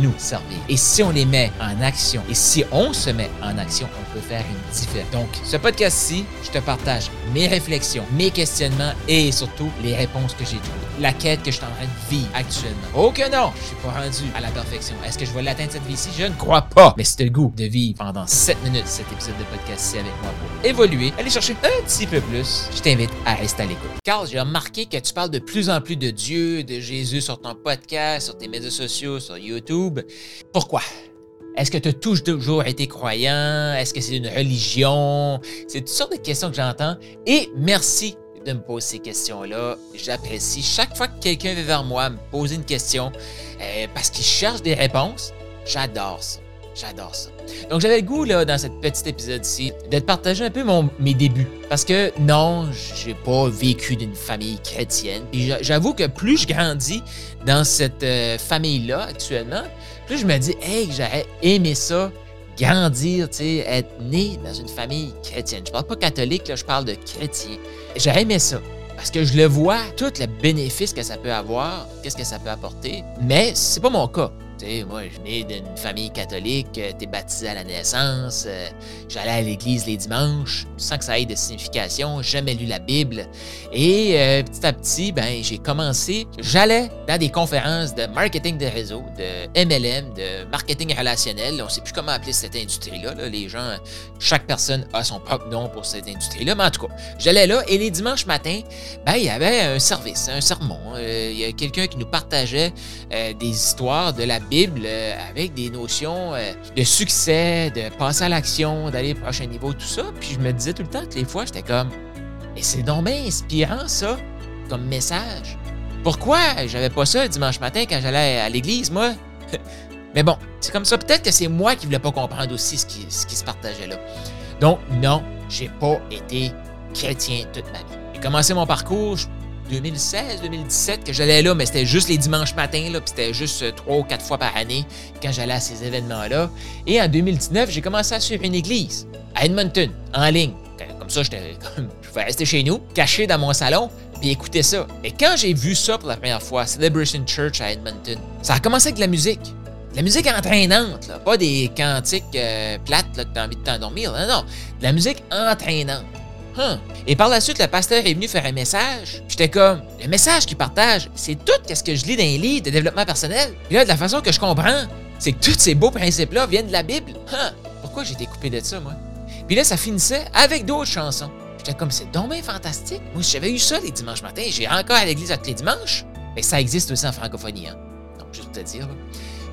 nous servir. Et si on les met en action, et si on se met en action, on peut faire une différence. Donc, ce podcast-ci, je te partage mes réflexions, mes questionnements et surtout les réponses que j'ai trouvées. La quête que je suis en train de vivre actuellement. Oh que non, je suis pas rendu à la perfection. Est-ce que je vais l'atteindre cette vie-ci? Je ne crois pas. Mais c'est le goût de vivre pendant 7 minutes cet épisode de podcast-ci avec moi pour évoluer, aller chercher un petit peu plus. Je t'invite à rester à l'écoute. Carl, j'ai remarqué que tu parles de plus en plus de Dieu, de Jésus sur ton podcast, sur tes médias sociaux, sur YouTube. Pourquoi? Est-ce que tu as toujours été croyant? Est-ce que c'est une religion? C'est toutes sortes de questions que j'entends. Et merci de me poser ces questions-là. J'apprécie chaque fois que quelqu'un vient vers moi me poser une question euh, parce qu'il cherche des réponses. J'adore ça. J'adore ça. Donc, j'avais le goût, là, dans cet petit épisode-ci, de te partager un peu mes débuts. Parce que non, j'ai pas vécu d'une famille chrétienne. Puis j'avoue que plus je grandis dans cette euh, famille-là actuellement, plus je me dis, hey, j'aurais aimé ça, grandir, tu sais, être né dans une famille chrétienne. Je parle pas catholique, là, je parle de chrétien. J'aurais aimé ça. Parce que je le vois, tout le bénéfice que ça peut avoir, qu'est-ce que ça peut apporter, mais c'est pas mon cas moi, je venais d'une famille catholique, euh, t'es baptisé à la naissance, euh, j'allais à l'église les dimanches, sans que ça ait de signification, jamais lu la Bible. Et euh, petit à petit, ben, j'ai commencé, j'allais dans des conférences de marketing de réseau, de MLM, de marketing relationnel. On sait plus comment appeler cette industrie-là. Les gens, chaque personne a son propre nom pour cette industrie-là. Mais en tout cas, j'allais là et les dimanches matins, ben, il y avait un service, un sermon. Il y a quelqu'un qui nous partageait des histoires de la Bible Euh, avec des notions euh, de succès, de passer à l'action, d'aller au prochain niveau, tout ça. Puis je me disais tout le temps que les fois, j'étais comme, et c'est donc bien inspirant ça, comme message. Pourquoi j'avais pas ça dimanche matin quand j'allais à l'église, moi? Mais bon, c'est comme ça. Peut-être que c'est moi qui voulais pas comprendre aussi ce qui, ce qui se partageait là. Donc, non, j'ai pas été chrétien toute ma vie. J'ai commencé mon parcours, 2016, 2017 que j'allais là, mais c'était juste les dimanches matins, puis c'était juste euh, trois ou quatre fois par année quand j'allais à ces événements-là. Et en 2019, j'ai commencé à suivre une église à Edmonton, en ligne. Comme ça, je pouvais rester chez nous, caché dans mon salon, puis écouter ça. Et quand j'ai vu ça pour la première fois, Celebration Church à Edmonton, ça a commencé avec de la musique. De la musique entraînante, pas des cantiques euh, plates là, que t'as envie de t'endormir. Non, non, de la musique entraînante. Et par la suite, le pasteur est venu faire un message. J'étais comme, le message qu'il partage, c'est tout ce que je lis dans les livres de développement personnel. Puis là, de la façon que je comprends, c'est que tous ces beaux principes-là viennent de la Bible. Pourquoi j'ai été coupé de ça, moi? Puis là, ça finissait avec d'autres chansons. J'étais comme, c'est dommage fantastique. Moi, j'avais eu ça les dimanches matins. J'ai encore à l'église tous les dimanches. Mais ça existe aussi en francophonie, hein. Donc, juste te dire. Là.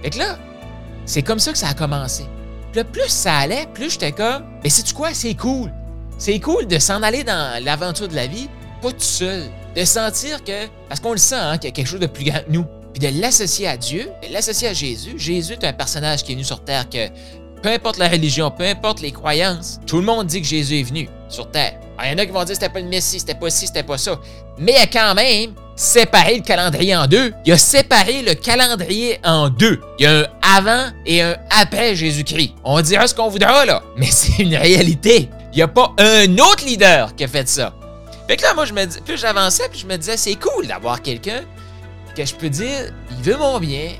Fait que là, c'est comme ça que ça a commencé. Puis plus ça allait, plus j'étais comme, mais c'est tu quoi, c'est cool. C'est cool de s'en aller dans l'aventure de la vie, pas tout seul. De sentir que, parce qu'on le sent, hein, qu'il y a quelque chose de plus grand que nous. Puis de l'associer à Dieu, de l'associer à Jésus. Jésus est un personnage qui est venu sur Terre que, peu importe la religion, peu importe les croyances, tout le monde dit que Jésus est venu sur Terre. Il y en a qui vont dire que c'était pas le Messie, c'était pas ci, c'était pas ça. Mais il a quand même séparé le calendrier en deux. Il a séparé le calendrier en deux. Il y a un avant et un après Jésus-Christ. On dira ce qu'on voudra, là, mais c'est une réalité. Il n'y a pas un autre leader qui a fait ça. Fait que là, moi, je me dis, plus j'avançais, plus je me disais, c'est cool d'avoir quelqu'un que je peux dire, il veut mon bien,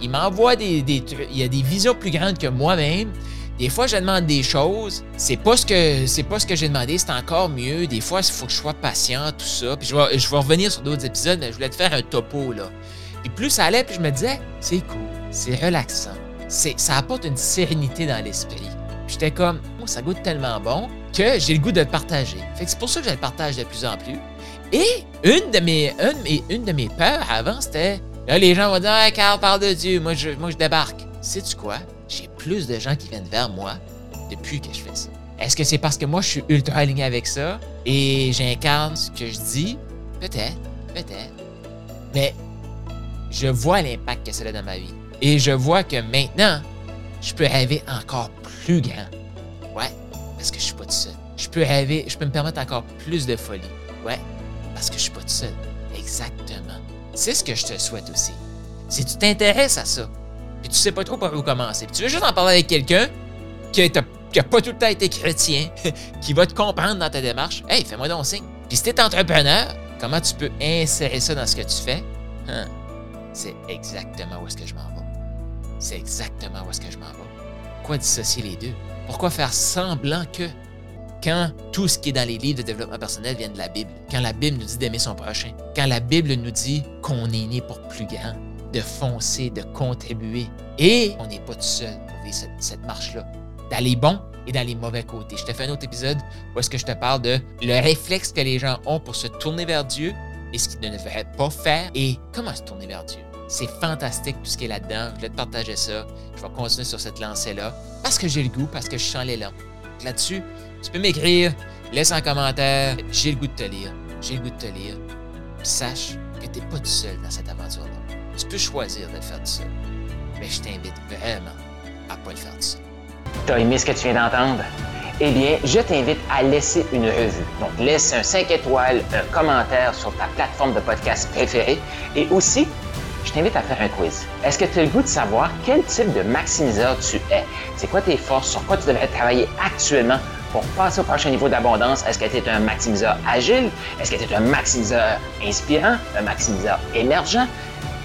il m'envoie des, des trucs, il a des visions plus grandes que moi-même. Des fois, je demande des choses, c'est pas ce que c'est pas ce que j'ai demandé, c'est encore mieux. Des fois, il faut que je sois patient, tout ça. Puis je vais, je vais revenir sur d'autres épisodes, mais je voulais te faire un topo là. Puis plus ça allait, puis je me disais, c'est cool, c'est relaxant, c'est ça apporte une sérénité dans l'esprit. J'étais comme, oh, ça goûte tellement bon que j'ai le goût de le partager. Fait que c'est pour ça que je le partage de plus en plus. Et une de mes, une, de mes peurs avant, c'était là, les gens vont dire hey, Carl, parle de Dieu, moi je, moi, je débarque. Sais-tu quoi? J'ai plus de gens qui viennent vers moi depuis que je fais ça. Est-ce que c'est parce que moi je suis ultra aligné avec ça et j'incarne ce que je dis? Peut-être, peut-être. Mais je vois l'impact que ça a dans ma vie. Et je vois que maintenant, je peux rêver encore plus grand. Ouais, parce que je suis pas tout seul. Je peux rêver, je peux me permettre encore plus de folie. Ouais, parce que je suis pas tout seul. Exactement. C'est ce que je te souhaite aussi. Si tu t'intéresses à ça, puis tu sais pas trop par où commencer, puis tu veux juste en parler avec quelqu'un qui n'a pas tout le temps été chrétien, qui va te comprendre dans ta démarche, hey, fais-moi donc signe. Puis si tu es entrepreneur, comment tu peux insérer ça dans ce que tu fais? Hein? C'est exactement où est-ce que je m'en vais. C'est exactement où est-ce que je m'en vais. Pourquoi dissocier les deux? Pourquoi faire semblant que quand tout ce qui est dans les livres de développement personnel vient de la Bible, quand la Bible nous dit d'aimer son prochain, quand la Bible nous dit qu'on est né pour plus grand, de foncer, de contribuer, et on n'est pas tout seul pour vivre cette, marche-là, dans les bons et dans les mauvais côtés. Je te fais un autre épisode où est-ce que je te parle de le réflexe que les gens ont pour se tourner vers Dieu et ce qu'ils ne devraient pas faire et comment se tourner vers Dieu. C'est fantastique tout ce qui est là-dedans. Je vais te partager ça. Je vais continuer sur cette lancée-là parce que j'ai le goût, parce que je sens l'élan. Là-dessus, tu peux m'écrire, laisse un commentaire. J'ai le goût de te lire. J'ai le goût de te lire. sache que tu n'es pas tout seul dans cette aventure-là. Tu peux choisir de le faire tout seul. Mais je t'invite vraiment à ne pas le faire tout seul. T'as aimé ce que tu viens d'entendre? Eh bien, je t'invite à laisser une revue. Donc, laisse un 5 étoiles, un commentaire sur ta plateforme de podcast préférée et aussi je t'invite à faire un quiz. Est-ce que tu as le goût de savoir quel type de maximiseur tu es? C'est quoi tes forces? Sur quoi tu devrais travailler actuellement pour passer au prochain niveau d'abondance? Est-ce que tu es un maximiseur agile? Est-ce que tu es un maximiseur inspirant? Un maximiseur émergent?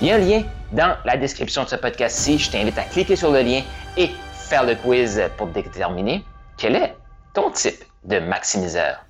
Il y a un lien dans la description de ce podcast-ci. Je t'invite à cliquer sur le lien et faire le quiz pour déterminer quel est ton type de maximiseur.